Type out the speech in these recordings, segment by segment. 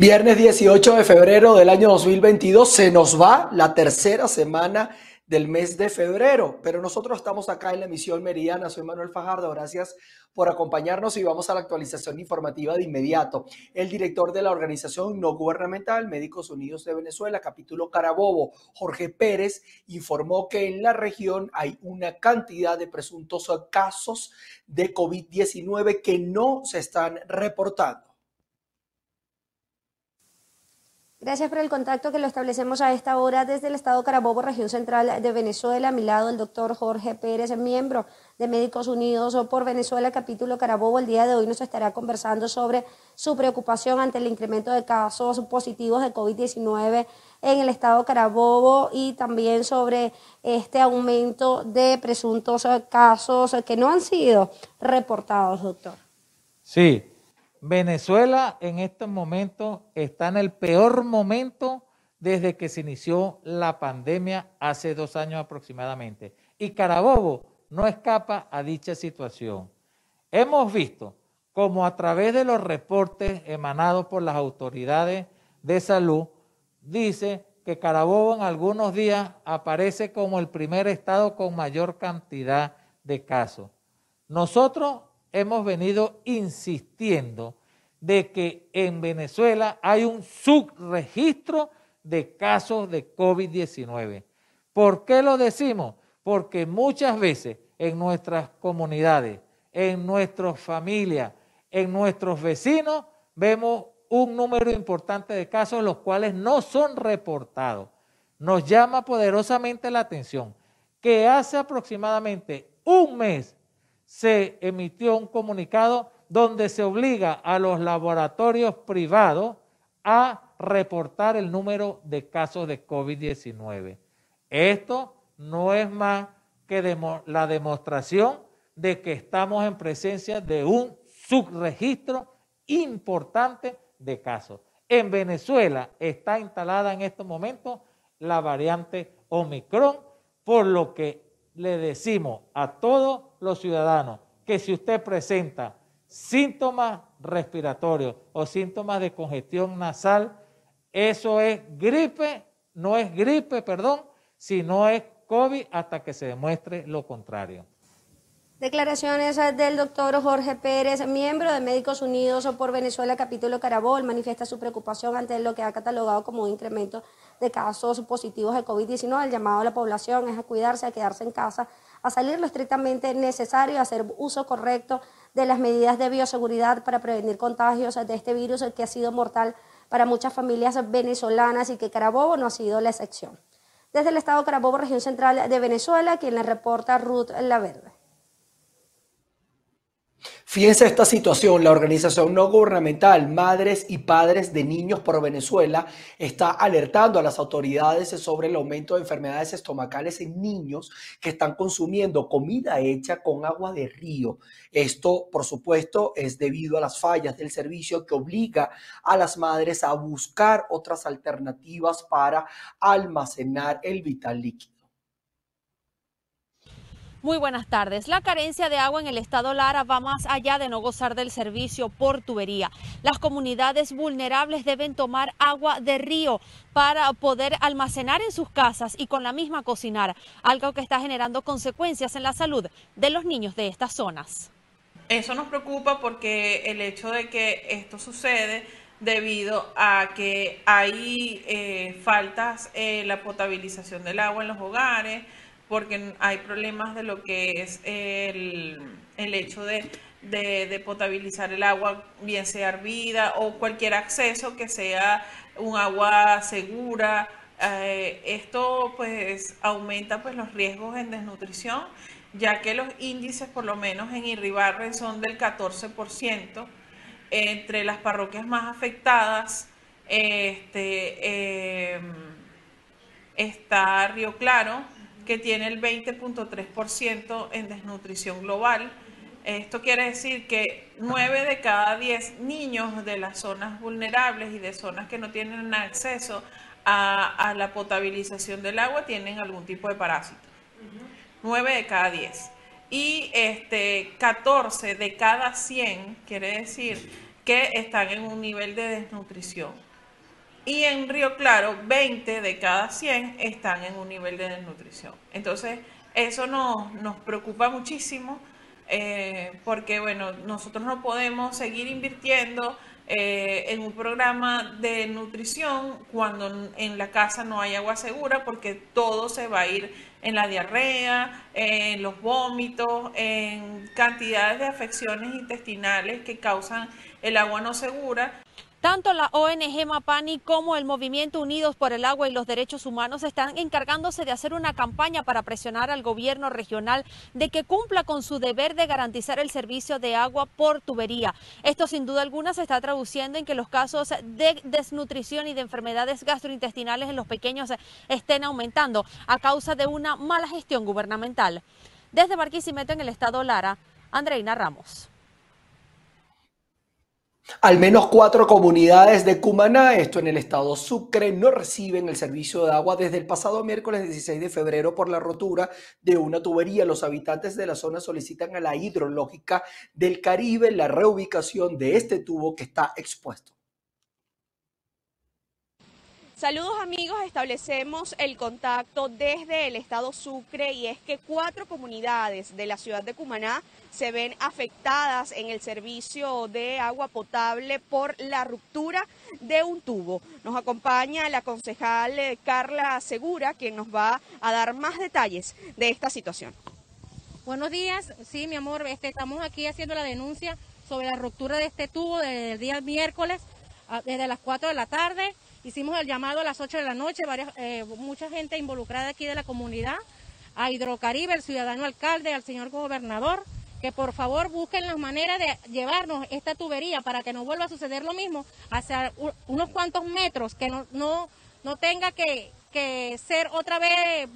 Viernes 18 de febrero del año 2022 se nos va la tercera semana del mes de febrero, pero nosotros estamos acá en la emisión meridiana. Soy Manuel Fajardo, gracias por acompañarnos y vamos a la actualización informativa de inmediato. El director de la organización no gubernamental Médicos Unidos de Venezuela, capítulo Carabobo, Jorge Pérez, informó que en la región hay una cantidad de presuntos casos de COVID-19 que no se están reportando. Gracias por el contacto que lo establecemos a esta hora desde el Estado Carabobo, región central de Venezuela. A mi lado el doctor Jorge Pérez, miembro de Médicos Unidos por Venezuela, capítulo Carabobo. El día de hoy nos estará conversando sobre su preocupación ante el incremento de casos positivos de COVID-19 en el Estado Carabobo y también sobre este aumento de presuntos casos que no han sido reportados, doctor. Sí, Venezuela en estos momentos está en el peor momento desde que se inició la pandemia hace dos años aproximadamente. Y Carabobo no escapa a dicha situación. Hemos visto como a través de los reportes emanados por las autoridades de salud, dice que Carabobo en algunos días aparece como el primer estado con mayor cantidad de casos. Nosotros hemos venido insistiendo de que en Venezuela hay un subregistro de casos de COVID-19. ¿Por qué lo decimos? Porque muchas veces en nuestras comunidades, en nuestras familias, en nuestros vecinos, vemos un número importante de casos los cuales no son reportados. Nos llama poderosamente la atención que hace aproximadamente un mes se emitió un comunicado donde se obliga a los laboratorios privados a reportar el número de casos de COVID-19. Esto no es más que la demostración de que estamos en presencia de un subregistro importante de casos. En Venezuela está instalada en estos momentos la variante Omicron, por lo que le decimos a todos los ciudadanos que si usted presenta síntomas respiratorios o síntomas de congestión nasal, eso es gripe, no es gripe, perdón, sino es COVID hasta que se demuestre lo contrario. Declaraciones del doctor Jorge Pérez, miembro de Médicos Unidos por Venezuela, capítulo Carabol, manifiesta su preocupación ante lo que ha catalogado como un incremento de casos positivos de COVID-19. El llamado a la población es a cuidarse, a quedarse en casa, a salir lo estrictamente necesario, hacer uso correcto de las medidas de bioseguridad para prevenir contagios de este virus que ha sido mortal para muchas familias venezolanas y que Carabobo no ha sido la excepción. Desde el estado Carabobo, región central de Venezuela, quien le reporta Ruth Laverde. Fíjense esta situación, la organización no gubernamental Madres y Padres de Niños por Venezuela está alertando a las autoridades sobre el aumento de enfermedades estomacales en niños que están consumiendo comida hecha con agua de río. Esto, por supuesto, es debido a las fallas del servicio que obliga a las madres a buscar otras alternativas para almacenar el vital líquido. Muy buenas tardes. La carencia de agua en el estado Lara va más allá de no gozar del servicio por tubería. Las comunidades vulnerables deben tomar agua de río para poder almacenar en sus casas y con la misma cocinar, algo que está generando consecuencias en la salud de los niños de estas zonas. Eso nos preocupa porque el hecho de que esto sucede debido a que hay eh, faltas en la potabilización del agua en los hogares, porque hay problemas de lo que es el, hecho de, potabilizar el agua, bien sea hervida o cualquier acceso que sea un agua segura. Eh, esto pues aumenta pues los riesgos en desnutrición, ya que los índices por lo menos en Irribarren son del 14%. Entre las parroquias más afectadas este, em, está Río Claro, que tiene el 20.3% en desnutrición global. Esto quiere decir que 9 de cada 10 niños de las zonas vulnerables y de zonas que no tienen acceso a, la potabilización del agua tienen algún tipo de parásito. 9 de cada 10. Y este, 14 de cada 100 quiere decir que están en un nivel de desnutrición. Y en Río Claro 20 de cada 100 están en un nivel de desnutrición. Entonces, eso nos, nos preocupa muchísimo eh, porque, bueno, nosotros no podemos seguir invirtiendo eh, en un programa de nutrición cuando en la casa no hay agua segura porque todo se va a ir en la diarrea, en los vómitos, en cantidades de afecciones intestinales que causan el agua no segura. Tanto la ONG Mapani como el Movimiento Unidos por el Agua y los Derechos Humanos están encargándose de hacer una campaña para presionar al gobierno regional de que cumpla con su deber de garantizar el servicio de agua por tubería. Esto sin duda alguna se está traduciendo en que los casos de desnutrición y de enfermedades gastrointestinales en los pequeños estén aumentando a causa de una mala gestión gubernamental. Desde Barquisimeto en el estado Lara, Andreina Ramos. Al menos cuatro comunidades de Cumaná, esto en el estado Sucre, no reciben el servicio de agua desde el pasado miércoles 16 de febrero por la rotura de una tubería. Los habitantes de la zona solicitan a la hidrológica del Caribe la reubicación de este tubo que está expuesto. Saludos amigos, establecemos el contacto desde el estado Sucre y es que cuatro comunidades de la ciudad de Cumaná se ven afectadas en el servicio de agua potable por la ruptura de un tubo. Nos acompaña la concejal eh, Carla Segura, quien nos va a dar más detalles de esta situación. Buenos días, sí mi amor, este, estamos aquí haciendo la denuncia sobre la ruptura de este tubo desde el día miércoles, desde las 4 de la tarde Hicimos el llamado a las 8 de la noche, eh, mucha gente involucrada aquí de la comunidad, a Hidrocaribe, el ciudadano alcalde, al señor gobernador, que por favor busquen las maneras de llevarnos esta tubería para que no vuelva a suceder lo mismo hacia unos cuantos metros, que no, no, no tenga que, ser otra vez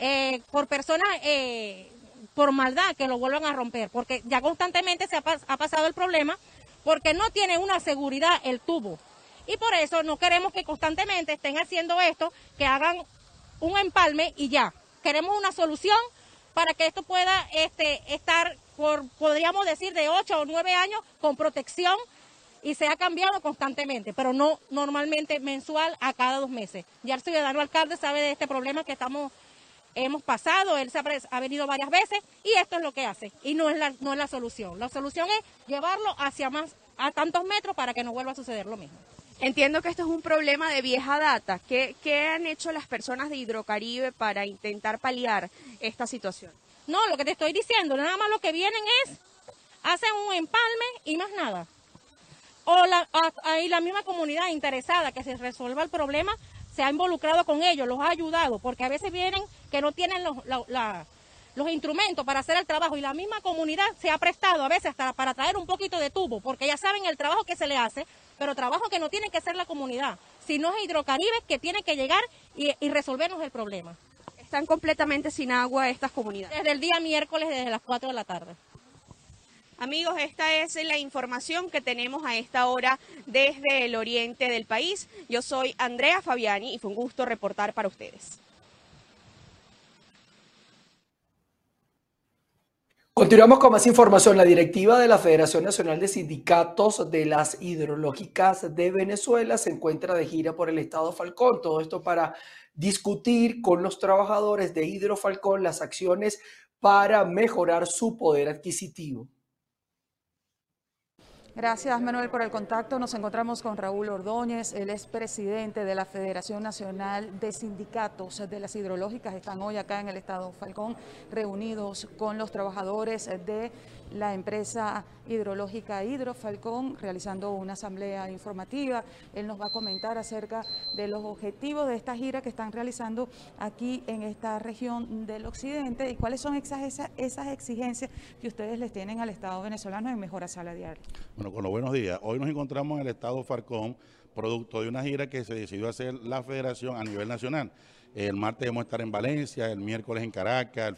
eh, por personas eh, por maldad que lo vuelvan a romper, porque ya constantemente se ha, ha pasado el problema porque no tiene una seguridad el tubo. Y por eso no queremos que constantemente estén haciendo esto, que hagan un empalme y ya. Queremos una solución para que esto pueda este, estar, por, podríamos decir, de 8 o 9 años con protección y se ha cambiado constantemente, pero no normalmente mensual a cada dos meses. Ya el ciudadano alcalde sabe de este problema que estamos hemos pasado, él se ha, ha, venido varias veces y esto es lo que hace y no es la, no es la solución. La solución es llevarlo hacia más a tantos metros para que no vuelva a suceder lo mismo. Entiendo que esto es un problema de vieja data. ¿Qué, han hecho las personas de Hidrocaribe para intentar paliar esta situación? No, lo que te estoy diciendo, nada más lo que vienen es, hacen un empalme y más nada. O la, hay la misma comunidad interesada que se resuelva el problema, se ha involucrado con ellos, los ha ayudado, porque a veces vienen que no tienen los, los instrumentos para hacer el trabajo y la misma comunidad se ha prestado a veces hasta para traer un poquito de tubo, porque ya saben el trabajo que se le hace, pero trabajo que no tiene que ser la comunidad, sino es Hidrocaribe que tiene que llegar y, resolvernos el problema. Están completamente sin agua estas comunidades. Desde el día miércoles, desde las 4 de la tarde. Amigos, esta es la información que tenemos a esta hora desde el oriente del país. Yo soy Andrea Fabiani y fue un gusto reportar para ustedes. Continuamos con más información. La directiva de la Federación Nacional de Sindicatos de las Hidrológicas de Venezuela se encuentra de gira por el estado Falcón. Todo esto para discutir con los trabajadores de Hidrofalcón las acciones para mejorar su poder adquisitivo. Gracias, Manuel, por el contacto. Nos encontramos con Raúl Ordóñez, él es presidente de la Federación Nacional de Sindicatos de las Hidrológicas. Están hoy acá en el Estado Falcón reunidos con los trabajadores de la empresa hidrológica Hidrofalcón realizando una asamblea informativa. Él nos va a comentar acerca de los objetivos de esta gira que están realizando aquí en esta región del occidente y cuáles son esas, esas exigencias que ustedes les tienen al Estado venezolano en mejora salarial. Bueno, con los buenos días. Hoy nos encontramos en el Estado Falcón, producto de una gira que se decidió hacer la federación a nivel nacional. El martes vamos a estar en Valencia, el miércoles en Caracas, el,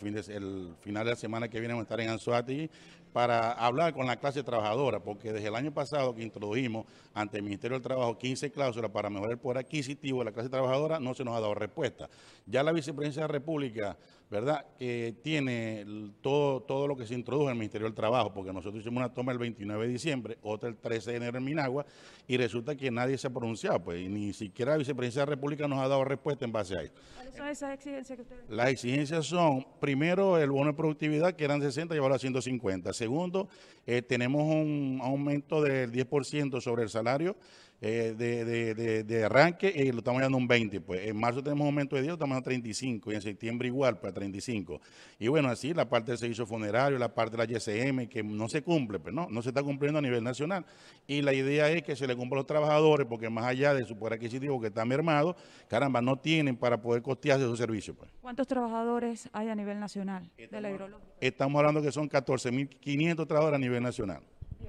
final de la semana que viene vamos a estar en Anzuati para hablar con la clase trabajadora, porque desde el año pasado que introdujimos ante el Ministerio del Trabajo 15 cláusulas para mejorar el poder adquisitivo de la clase trabajadora, no se nos ha dado respuesta. Ya la Vicepresidencia de la República ¿verdad? Que tiene todo, todo lo que se introdujo en el Ministerio del Trabajo, porque nosotros hicimos una toma el 29 de diciembre, otra el 13 de enero en Minagua, y resulta que nadie se ha pronunciado, pues, y ni siquiera la Vicepresidencia de la República nos ha dado respuesta en base a eso. ¿Cuáles son esas exigencias que ustedes Las exigencias son, primero, el bono de productividad, que eran 60, llevarlo a 150. Segundo, eh, tenemos un aumento del 10% sobre el salario eh, de, de, de, de, arranque y lo estamos dando un 20. Pues en marzo tenemos un aumento de 10, lo estamos dando 35 y en septiembre igual, pues a 35. Y bueno, así la parte del servicio funerario, la parte de la YSM, que no se cumple, pues no, no se está cumpliendo a nivel nacional. Y la idea es que se le cumpla a los trabajadores, porque más allá de su poder adquisitivo que está mermado, caramba, no tienen para poder costearse esos servicios. Pues. ¿Cuántos trabajadores hay a nivel nacional de la hidrológica? Estamos hablando que son 14.500 trabajadores a nivel nacional.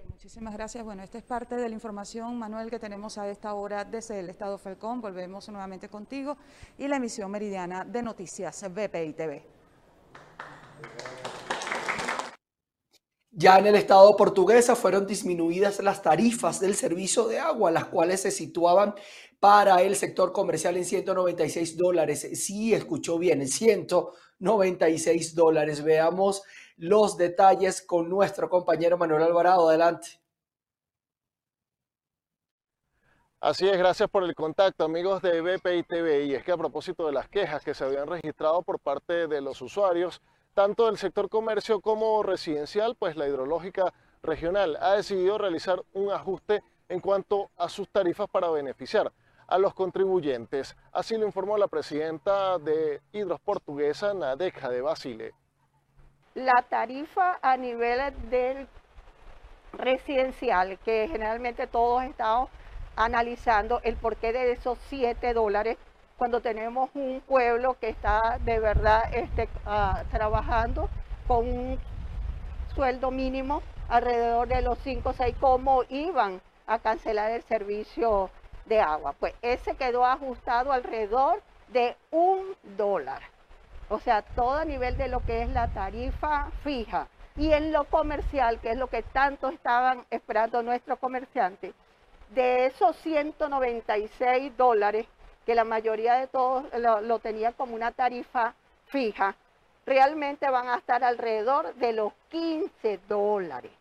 Muchísimas gracias. Bueno, esta es parte de la información, Manuel, que tenemos a esta hora desde el Estado Falcón. Volvemos nuevamente contigo y la emisión meridiana de Noticias BPI TV. Ya en el Estado portuguesa fueron disminuidas las tarifas del servicio de agua, las cuales se situaban para el sector comercial en 196 dólares. Sí, escuchó bien, en 196 dólares. Veamos los detalles con nuestro compañero Manuel Alvarado. Adelante. Así es, gracias por el contacto amigos de BPI TV. Y es que a propósito de las quejas que se habían registrado por parte de los usuarios, tanto del sector comercio como residencial, pues la hidrológica regional ha decidido realizar un ajuste en cuanto a sus tarifas para beneficiar a los contribuyentes. Así lo informó la presidenta de Hidros Portuguesa, Nadeja de Basile la tarifa a nivel del residencial, que generalmente todos estamos analizando el porqué de esos 7 dólares cuando tenemos un pueblo que está de verdad este, uh, trabajando con un sueldo mínimo alrededor de los 5 o 6, ¿cómo iban a cancelar el servicio de agua? Pues ese quedó ajustado alrededor de un dólar o sea, todo a nivel de lo que es la tarifa fija. Y en lo comercial, que es lo que tanto estaban esperando nuestros comerciantes, de esos 196 dólares, que la mayoría de todos lo, lo tenía como una tarifa fija, realmente van a estar alrededor de los 15 dólares.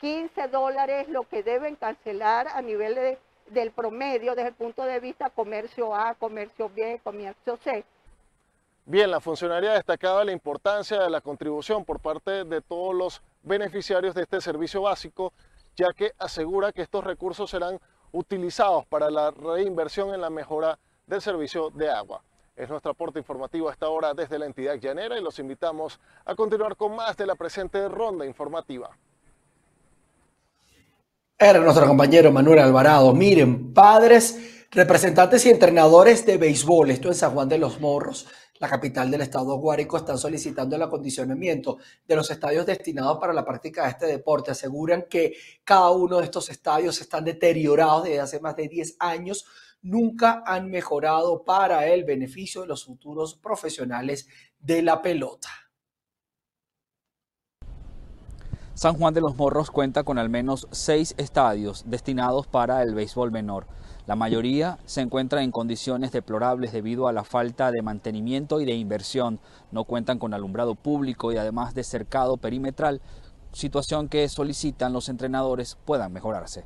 15 dólares lo que deben cancelar a nivel de, del promedio desde el punto de vista comercio A, comercio B, comercio C. Bien, la funcionaria destacaba la importancia de la contribución por parte de todos los beneficiarios de este servicio básico, ya que asegura que estos recursos serán utilizados para la reinversión en la mejora del servicio de agua. Es nuestro aporte informativo a esta hora desde la entidad llanera y los invitamos a continuar con más de la presente ronda informativa. Era nuestro compañero Manuel Alvarado. Miren, padres, representantes y entrenadores de béisbol, esto en San Juan de los Morros la capital del estado Guárico, están solicitando el acondicionamiento de los estadios destinados para la práctica de este deporte. Aseguran que cada uno de estos estadios están deteriorados desde hace más de 10 años, nunca han mejorado para el beneficio de los futuros profesionales de la pelota. San Juan de los Morros cuenta con al menos seis estadios destinados para el béisbol menor. La mayoría se encuentra en condiciones deplorables debido a la falta de mantenimiento y de inversión. No cuentan con alumbrado público y además de cercado perimetral, situación que solicitan los entrenadores puedan mejorarse.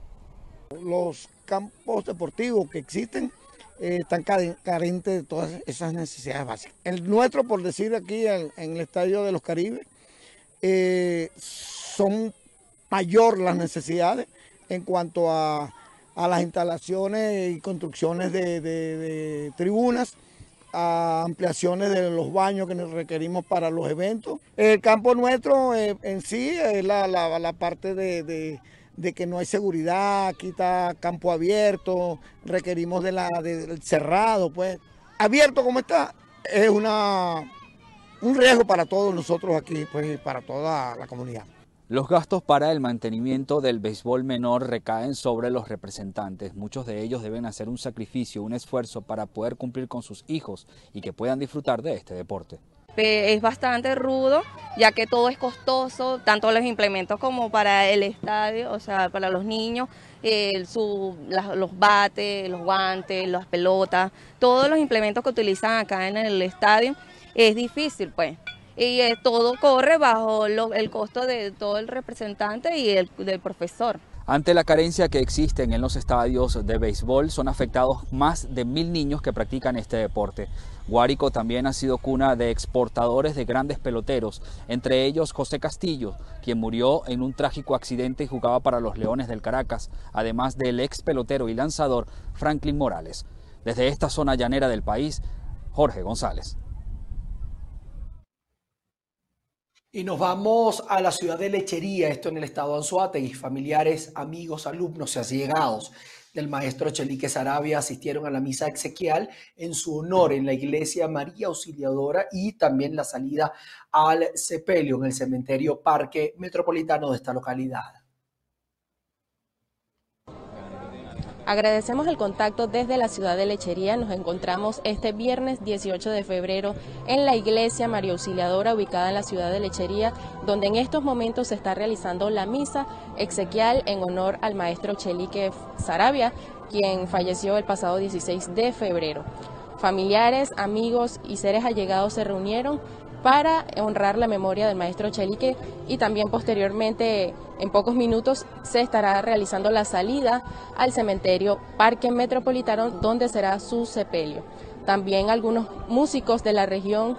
Los campos deportivos que existen eh, están carentes de todas esas necesidades básicas. El nuestro, por decir aquí en, el Estadio de los Caribes, eh, son mayor las necesidades en cuanto a a las instalaciones y construcciones de, tribunas, a ampliaciones de los baños que nos requerimos para los eventos. El campo nuestro eh, en sí es la, la, parte de, de, de, que no hay seguridad, aquí está campo abierto, requerimos de la, del cerrado, pues. Abierto como está, es una, un riesgo para todos nosotros aquí, pues, para toda la comunidad. Los gastos para el mantenimiento del béisbol menor recaen sobre los representantes. Muchos de ellos deben hacer un sacrificio, un esfuerzo para poder cumplir con sus hijos y que puedan disfrutar de este deporte. Es bastante rudo, ya que todo es costoso, tanto los implementos como para el estadio, o sea, para los niños, eh, los bates, los guantes, las pelotas, todos los implementos que utilizan acá en el estadio es difícil, pues. Y eh, todo corre bajo el costo de todo el representante y el del profesor. Ante la carencia que existe en los estadios de béisbol, son afectados más de mil niños que practican este deporte. Guárico también ha sido cuna de exportadores de grandes peloteros, entre ellos José Castillo, quien murió en un trágico accidente y jugaba para los Leones del Caracas, además del ex pelotero y lanzador Franklin Morales. Desde esta zona llanera del país, Jorge González. Y nos vamos a la ciudad de Lechería, esto en el estado de y Familiares, amigos, alumnos y allegados del maestro Chelique Sarabia asistieron a la misa exequial en su honor en la iglesia María Auxiliadora y también la salida al sepelio en el cementerio Parque Metropolitano de esta localidad. Agradecemos el contacto desde la ciudad de Lechería. Nos encontramos este viernes 18 de febrero en la iglesia María Auxiliadora ubicada en la ciudad de Lechería, donde en estos momentos se está realizando la misa exequial en honor al maestro Chelique Sarabia, quien falleció el pasado 16 de febrero. Familiares, amigos y seres allegados se reunieron para honrar la memoria del maestro Chelique y también posteriormente, en pocos minutos, se estará realizando la salida al cementerio Parque Metropolitano, donde será su sepelio. También algunos músicos de la región,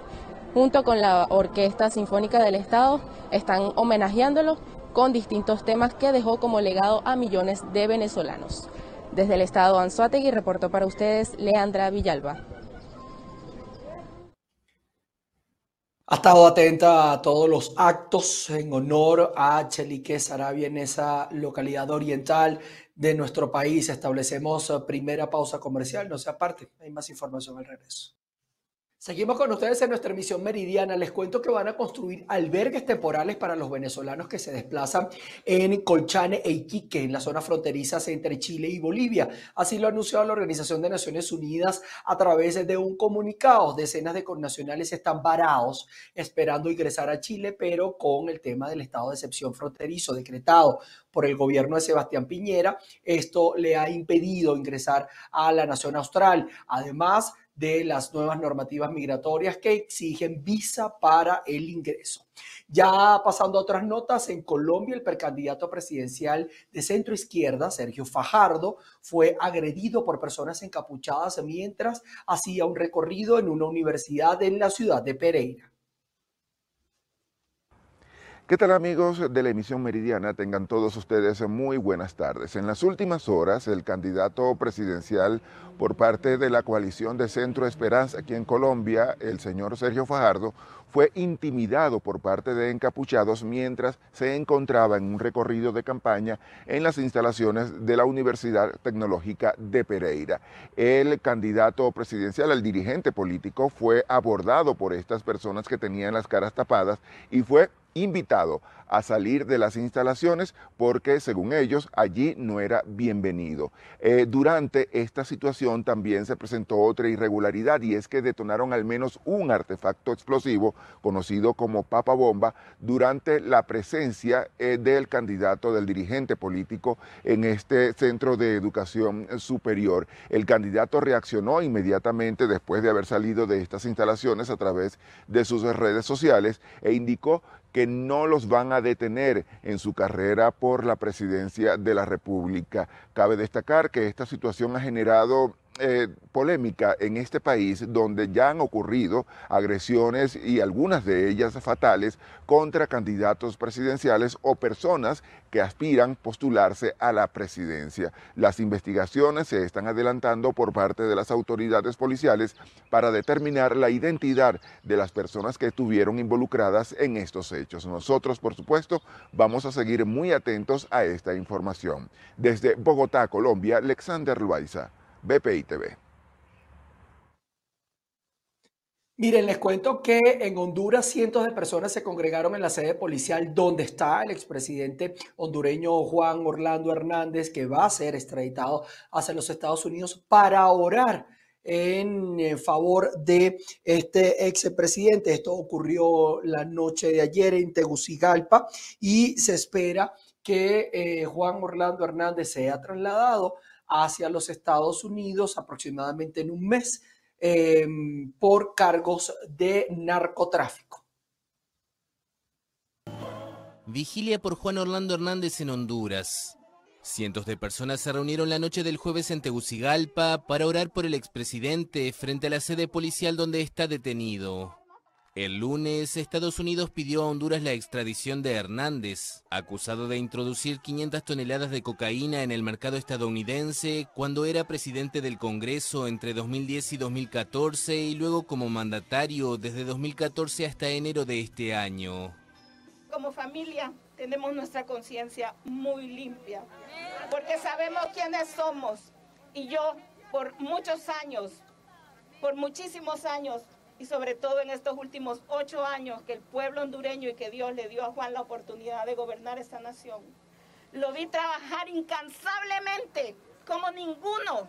junto con la Orquesta Sinfónica del Estado, están homenajeándolo con distintos temas que dejó como legado a millones de venezolanos. Desde el estado Anzuategui reportó para ustedes Leandra Villalba. Ha estado atenta a todos los actos en honor a Chelique Sarabia en esa localidad oriental de nuestro país. Establecemos primera pausa comercial. No se aparte, hay más información al regreso. Seguimos con ustedes en nuestra emisión meridiana. Les cuento que van a construir albergues temporales para los venezolanos que se desplazan en Colchane e Iquique, en la zona fronteriza entre Chile y Bolivia. Así lo ha anunciado la Organización de Naciones Unidas a través de un comunicado. Decenas de connacionales están varados esperando ingresar a Chile, pero con el tema del estado de excepción fronterizo decretado por el gobierno de Sebastián Piñera, esto le ha impedido ingresar a la nación austral. Además, de las nuevas normativas migratorias que exigen visa para el ingreso. Ya pasando a otras notas, en Colombia el precandidato presidencial de centro izquierda, Sergio Fajardo, fue agredido por personas encapuchadas mientras hacía un recorrido en una universidad en la ciudad de Pereira. ¿Qué tal amigos de la emisión meridiana? Tengan todos ustedes muy buenas tardes. En las últimas horas, el candidato presidencial por parte de la coalición de Centro Esperanza aquí en Colombia, el señor Sergio Fajardo, fue intimidado por parte de encapuchados mientras se encontraba en un recorrido de campaña en las instalaciones de la Universidad Tecnológica de Pereira. El candidato presidencial, el dirigente político, fue abordado por estas personas que tenían las caras tapadas y fue invitado a salir de las instalaciones porque, según ellos, allí no era bienvenido. Eh, durante esta situación también se presentó otra irregularidad y es que detonaron al menos un artefacto explosivo conocido como papa bomba durante la presencia eh, del candidato, del dirigente político en este centro de educación superior. El candidato reaccionó inmediatamente después de haber salido de estas instalaciones a través de sus redes sociales e indicó que no los van a detener en su carrera por la presidencia de la República. Cabe destacar que esta situación ha generado eh, polémica en este país donde ya han ocurrido agresiones y algunas de ellas fatales contra candidatos presidenciales o personas que aspiran postularse a la presidencia. Las investigaciones se están adelantando por parte de las autoridades policiales para determinar la identidad de las personas que estuvieron involucradas en estos hechos. Nosotros, por supuesto, vamos a seguir muy atentos a esta información. Desde Bogotá, Colombia, Alexander Loaiza. BPI TV. Miren, les cuento que en Honduras cientos de personas se congregaron en la sede policial donde está el expresidente hondureño Juan Orlando Hernández, que va a ser extraditado hacia los Estados Unidos para orar en eh, favor de este expresidente. Esto ocurrió la noche de ayer en Tegucigalpa y se espera que eh, Juan Orlando Hernández sea trasladado hacia los Estados Unidos aproximadamente en un mes. em, por cargos de narcotráfico. Vigilia por Juan Orlando Hernández en Honduras. Cientos de personas se reunieron la noche del jueves en Tegucigalpa para orar por el expresidente frente a la sede policial donde está detenido. El lunes, Estados Unidos pidió a Honduras la extradición de Hernández, acusado de introducir 500 toneladas de cocaína en el mercado estadounidense cuando era presidente del Congreso entre 2010 y 2014 y luego como mandatario desde 2014 hasta enero de este año. Como familia tenemos nuestra conciencia muy limpia, porque sabemos quiénes somos. Y yo, por muchos años, por muchísimos años, y sobre todo en estos últimos ocho años que el pueblo hondureño y que Dios le dio a Juan la oportunidad de gobernar esta nación, lo vi trabajar incansablemente como ninguno,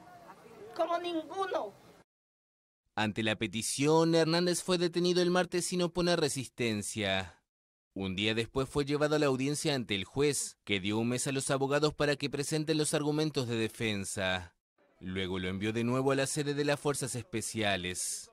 como ninguno. Ante la petición, Hernández fue detenido el martes sin oponer resistencia. Un día después fue llevado a la audiencia ante el juez, que dio un mes a los abogados para que presenten los argumentos de defensa. Luego lo envió de nuevo a la sede de las Fuerzas Especiales.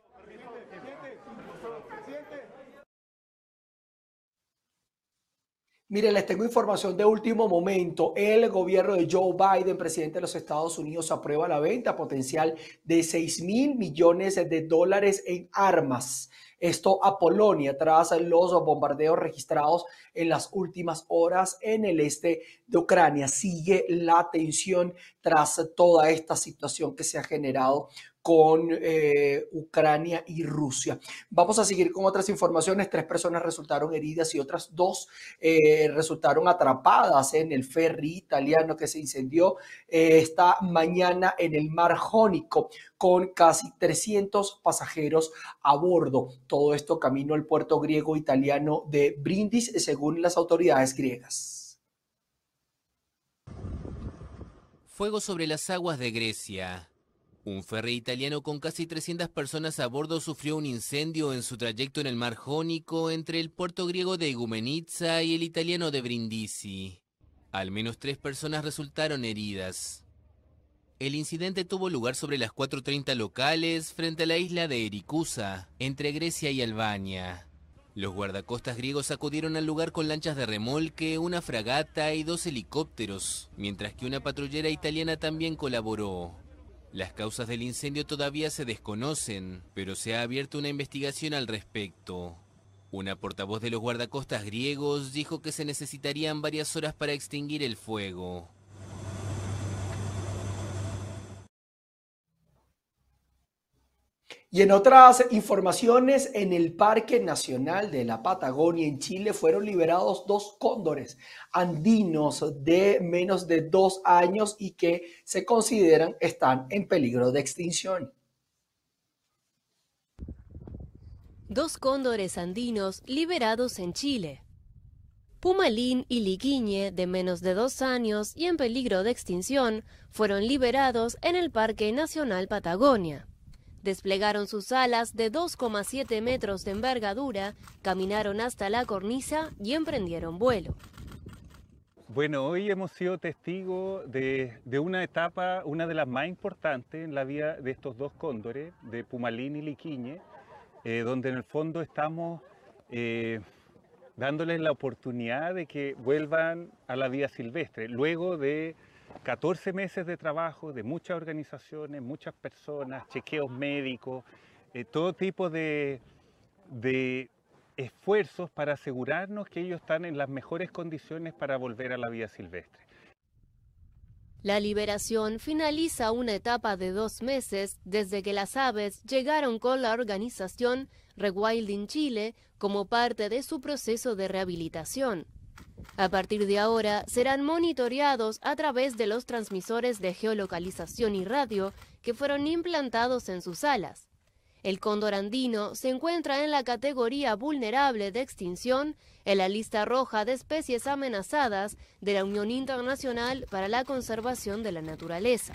Mire, les tengo información de último momento. El gobierno de Joe Biden, presidente de los Estados Unidos, aprueba la venta potencial de 6 mil millones de dólares en armas. Esto a Polonia tras los bombardeos registrados en las últimas horas en el este de Ucrania. Sigue la tensión tras toda esta situación que se ha generado con eh, Ucrania y Rusia. Vamos a seguir con otras informaciones. Tres personas resultaron heridas y otras dos eh, resultaron atrapadas en el ferry italiano que se incendió eh, esta mañana en el mar Jónico con casi 300 pasajeros a bordo. Todo esto camino al puerto griego italiano de Brindis, según las autoridades griegas. Fuego sobre las aguas de Grecia. Un ferry italiano con casi 300 personas a bordo sufrió un incendio en su trayecto en el mar Jónico entre el puerto griego de Igoumenitsa y el italiano de Brindisi. Al menos tres personas resultaron heridas. El incidente tuvo lugar sobre las 4.30 locales frente a la isla de Erikusa, entre Grecia y Albania. Los guardacostas griegos acudieron al lugar con lanchas de remolque, una fragata y dos helicópteros, mientras que una patrullera italiana también colaboró. Las causas del incendio todavía se desconocen, pero se ha abierto una investigación al respecto. Una portavoz de los guardacostas griegos dijo que se necesitarían varias horas para extinguir el fuego. Y en otras informaciones, en el Parque Nacional de la Patagonia en Chile fueron liberados dos cóndores andinos de menos de dos años y que se consideran están en peligro de extinción. Dos cóndores andinos liberados en Chile. Pumalín y Liquiñe, de menos de dos años y en peligro de extinción, fueron liberados en el Parque Nacional Patagonia. Desplegaron sus alas de 2,7 metros de envergadura, caminaron hasta la cornisa y emprendieron vuelo. Bueno, hoy hemos sido testigos de, una etapa, una de las más importantes en la vida de estos dos cóndores, de Pumalín y Liquiñe, eh, donde en el fondo estamos eh, dándoles la oportunidad de que vuelvan a la vida silvestre, luego de 14 meses de trabajo de muchas organizaciones, muchas personas, chequeos médicos, eh, todo tipo de, de esfuerzos para asegurarnos que ellos están en las mejores condiciones para volver a la vida silvestre. La liberación finaliza una etapa de dos meses desde que las aves llegaron con la organización Rewilding Chile como parte de su proceso de rehabilitación. A partir de ahora, serán monitoreados a través de los transmisores de geolocalización y radio que fueron implantados en sus alas. El cóndor andino se encuentra en la categoría vulnerable de extinción en la lista roja de especies amenazadas de la Unión Internacional para la Conservación de la Naturaleza.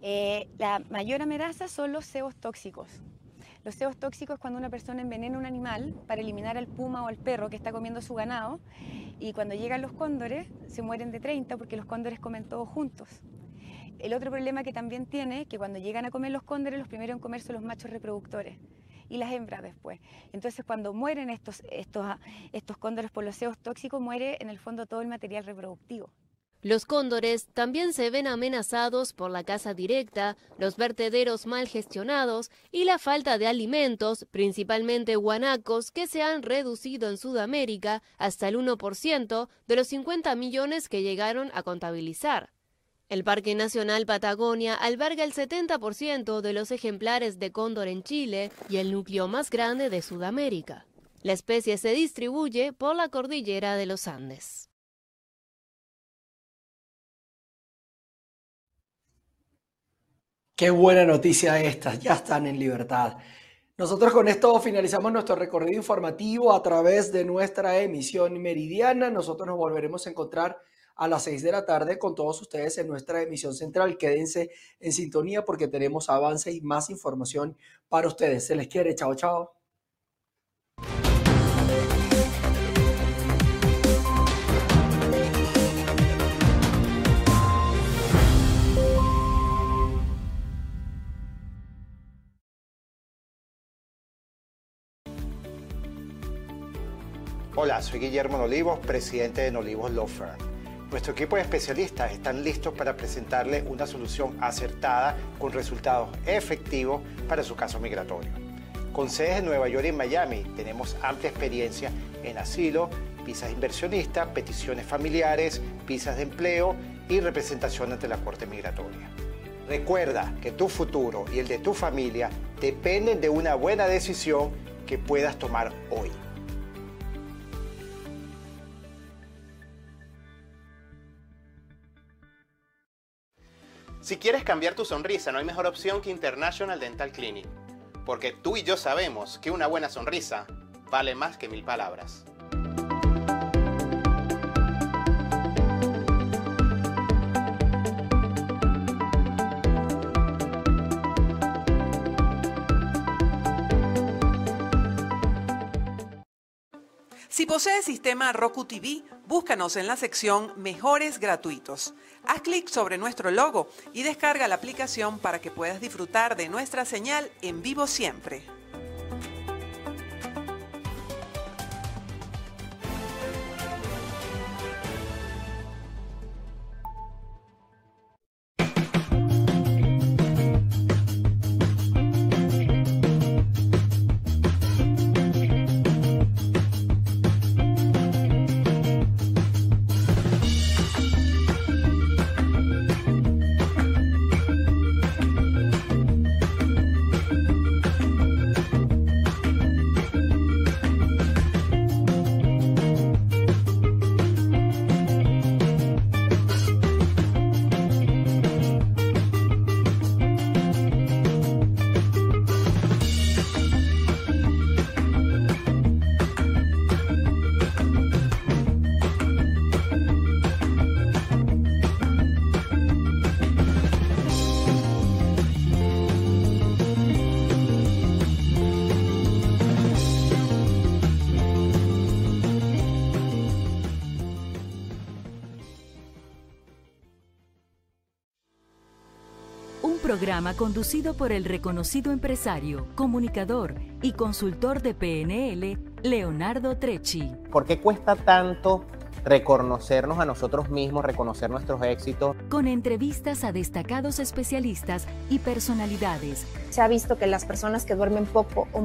Eh, la mayor amenaza son los cebos tóxicos, los cebos tóxicos es cuando una persona envenena un animal para eliminar al puma o al perro que está comiendo su ganado y cuando llegan los cóndores se mueren de 30 porque los cóndores comen todos juntos. el otro problema que también tiene, que cuando llegan a comer los cóndores, los primeros en comer son los machos reproductores y las hembras después. Entonces, cuando mueren estos, estos, estos cóndores por los ceos tóxicos, muere en el fondo todo el material reproductivo. Los cóndores también se ven amenazados por la caza directa, los vertederos mal gestionados y la falta de alimentos, principalmente guanacos, que se han reducido en Sudamérica hasta el 1% de los 50 millones que llegaron a contabilizar. El Parque Nacional Patagonia alberga el 70% de los ejemplares de cóndor en Chile y el núcleo más grande de Sudamérica. La especie se distribuye por la cordillera de los Andes. Qué buena noticia esta, ya están en libertad. Nosotros con esto finalizamos nuestro recorrido informativo a través de nuestra emisión meridiana. Nosotros nos volveremos a encontrar a las 6 de la tarde con todos ustedes en nuestra emisión central. Quédense en sintonía porque tenemos avance y más información para ustedes. Se les quiere. Chao, chao. Hola, soy Guillermo Nolivos, presidente de Nolivos Law Firm. Nuestro equipo de especialistas están listos para presentarle una solución acertada con resultados efectivos para su caso migratorio. Con sedes en Nueva York y Miami, tenemos amplia experiencia en asilo, visas inversionistas, peticiones familiares, visas de empleo y representación ante la Corte Migratoria. Recuerda que tu futuro y el de tu familia dependen de una buena decisión que puedas tomar hoy. Si quieres cambiar tu sonrisa, no hay mejor opción que International Dental Clinic, porque tú y yo sabemos que una buena sonrisa vale más que mil palabras. Si posees sistema Roku TV, búscanos en la sección Mejores gratuitos. Haz clic sobre nuestro logo y descarga la aplicación para que puedas disfrutar de nuestra señal en vivo siempre. Programa conducido por el reconocido empresario, comunicador y consultor de PNL, Leonardo Trecci. ¿Por qué cuesta tanto reconocernos a nosotros mismos, reconocer nuestros éxitos? Con entrevistas a destacados especialistas y personalidades. Se ha visto que las personas que duermen poco o